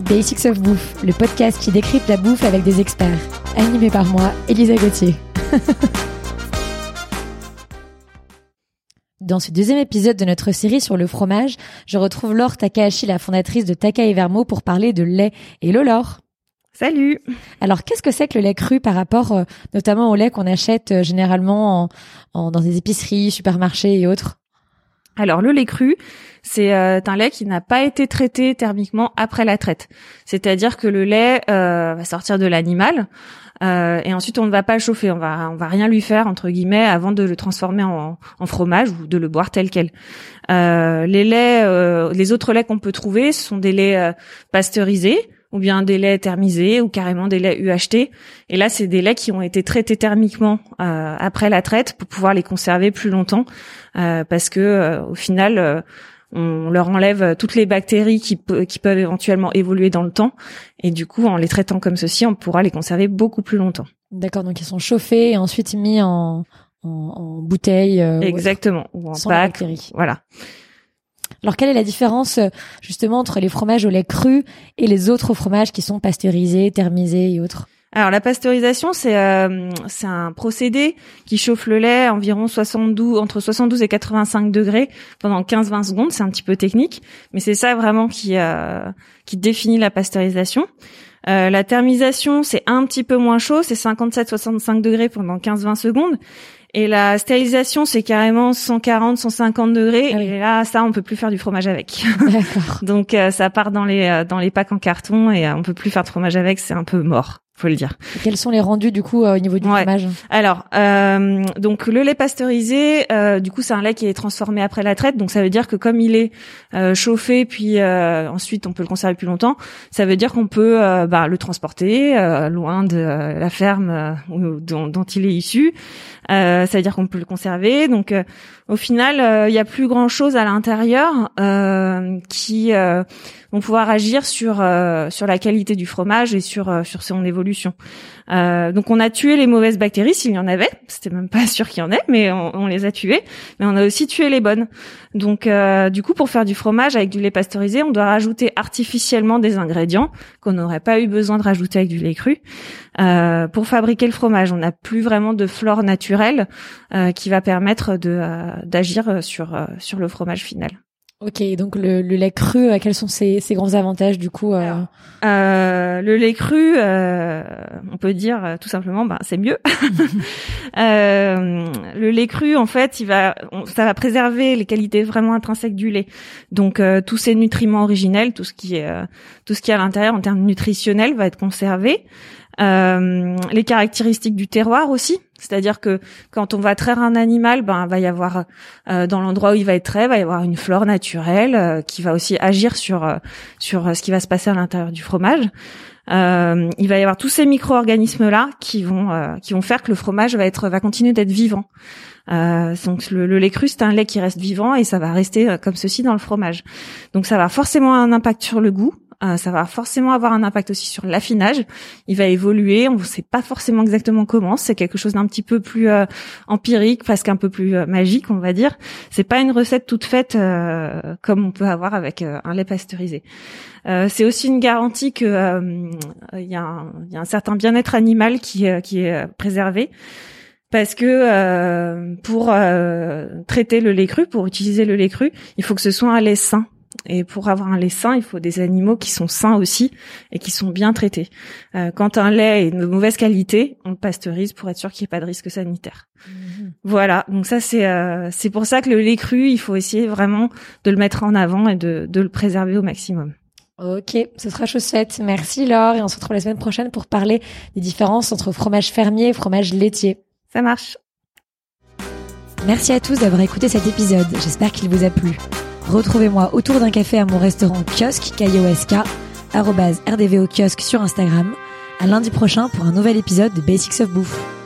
Basics of Bouffe, le podcast qui décrypte la bouffe avec des experts. Animé par moi, Elisa Gauthier. Dans ce deuxième épisode de notre série sur le fromage, je retrouve Laure Takahashi, la fondatrice de Taka et Vermo, pour parler de lait. Hello Laure Salut Alors qu'est-ce que c'est que le lait cru par rapport euh, notamment au lait qu'on achète euh, généralement en- en- dans des épiceries, supermarchés et autres? Alors le lait cru, c'est euh, un lait qui n'a pas été traité thermiquement après la traite. C'est-à-dire que le lait euh, va sortir de l'animal euh, et ensuite on ne va pas le chauffer, on va on va rien lui faire entre guillemets avant de le transformer en, en fromage ou de le boire tel quel. Euh, les laits, les autres laits qu'on peut trouver, sont des laits pasteurisés ou bien des laits thermisés ou carrément des laits UHT. Et là, c'est des laits qui ont été traités thermiquement euh, après la traite pour pouvoir les conserver plus longtemps, euh, parce que euh, au final, euh, on leur enlève toutes les bactéries qui, pe- qui peuvent éventuellement évoluer dans le temps, et du coup, en les traitant comme ceci, on pourra les conserver beaucoup plus longtemps. D'accord, donc ils sont chauffés et ensuite mis en, en, en bouteille. euh, ou Exactement, ou en sans pack. bactéries. Voilà. Alors quelle est la différence euh, justement entre les fromages au lait cru et les autres fromages qui sont pasteurisés, thermisés et autres? Alors la pasteurisation, c'est euh, c'est un procédé qui chauffe le lait environ 72 entre 72 et 85 degrés pendant 15-20 secondes. C'est un petit peu technique, mais c'est ça vraiment qui euh, qui définit la pasteurisation. Euh, la thermisation, c'est un petit peu moins chaud, c'est 57-65 degrés pendant 15-20 secondes. Et la stérilisation, c'est carrément 140-150 degrés. Ah oui. Et là, ça, on peut plus faire du fromage avec. D'accord. Donc euh, ça part dans les euh, dans les packs en carton et euh, on peut plus faire de fromage avec. C'est un peu mort, faut le dire. Et Quels sont les rendus du coup euh, au niveau du Ouais. fromage Alors, euh, donc le lait pasteurisé, euh, du coup, c'est un lait qui est transformé après la traite. Donc, ça veut dire que comme il est euh, chauffé, puis euh, ensuite on peut le conserver plus longtemps, ça veut dire qu'on peut bah, le transporter euh, loin de la ferme euh, dont, dont il est issu. Euh, ça veut dire qu'on peut le conserver. Donc, euh, au final, il y a plus grand chose à l'intérieur euh, qui euh, vont pouvoir agir sur euh, sur la qualité du fromage et sur euh, sur son évolution. Euh, donc on a tué les mauvaises bactéries s'il y en avait. C'était même pas sûr qu'il y en ait, mais on, les a tuées. Mais on a aussi tué les bonnes. Donc euh, du coup, pour faire du fromage avec du lait pasteurisé, on doit rajouter artificiellement des ingrédients qu'on n'aurait pas eu besoin de rajouter avec du lait cru. Euh, pour fabriquer le fromage, on n'a plus vraiment de flore naturelle qui va permettre d'agir sur sur le fromage final. Ok, donc le, le lait cru, euh, quels sont ses, ses grands avantages du coup euh, Alors, Euh, le lait cru, euh, on peut dire euh, tout simplement, ben c'est mieux. Euh, le lait cru, en fait, il va, on- ça va préserver les qualités vraiment intrinsèques du lait. Donc euh, tous ces nutriments originels, tout ce qui est, euh, tout ce qui est à l'intérieur en termes nutritionnels va être conservé. Euh, les caractéristiques du terroir aussi, c'est-à-dire que quand on va traire un animal, ben va y avoir euh, dans l'endroit où il va être trait, va y avoir une flore naturelle euh, qui va aussi agir sur euh, sur euh, ce qui va se passer à l'intérieur du fromage. Euh, il va y avoir tous ces micro-organismes là qui vont euh, qui vont faire que le fromage va être va continuer d'être vivant. Euh, donc le, le lait cru c'est un lait qui reste vivant et ça va rester comme ceci dans le fromage. Donc ça va forcément un impact sur le goût. Euh, ça va forcément avoir un impact aussi sur l'affinage. Il va évoluer. On ne sait pas forcément exactement comment. C'est quelque chose d'un petit peu plus euh, empirique, presque un peu plus euh, magique, on va dire. C'est pas une recette toute faite euh, comme on peut avoir avec un lait pasteurisé. C'est aussi une garantie que il y, y a un certain bien-être animal qui, qui est préservé. Parce que euh, pour euh, traiter le lait cru, pour utiliser le lait cru, il faut que ce soit un lait sain. Et pour avoir un lait sain, il faut des animaux qui sont sains aussi et qui sont bien traités. Euh, quand un lait est de mauvaise qualité, on le pasteurise pour être sûr qu'il n'y ait pas de risque sanitaire. Voilà, donc ça c'est euh, c'est pour ça que le lait cru, il faut essayer vraiment de le mettre en avant et de, de le préserver au maximum. Ok, ce sera chose faite. Merci Laure et on se retrouve la semaine prochaine pour parler des différences entre fromage fermier et fromage laitier. Ça marche. Merci à tous d'avoir écouté cet épisode. J'espère qu'il vous a plu. Retrouvez-moi autour d'un café à mon restaurant kiosque KIOSK, arrobase RDVO kiosque sur Instagram. À lundi prochain pour un nouvel épisode de Basics of Bouffe.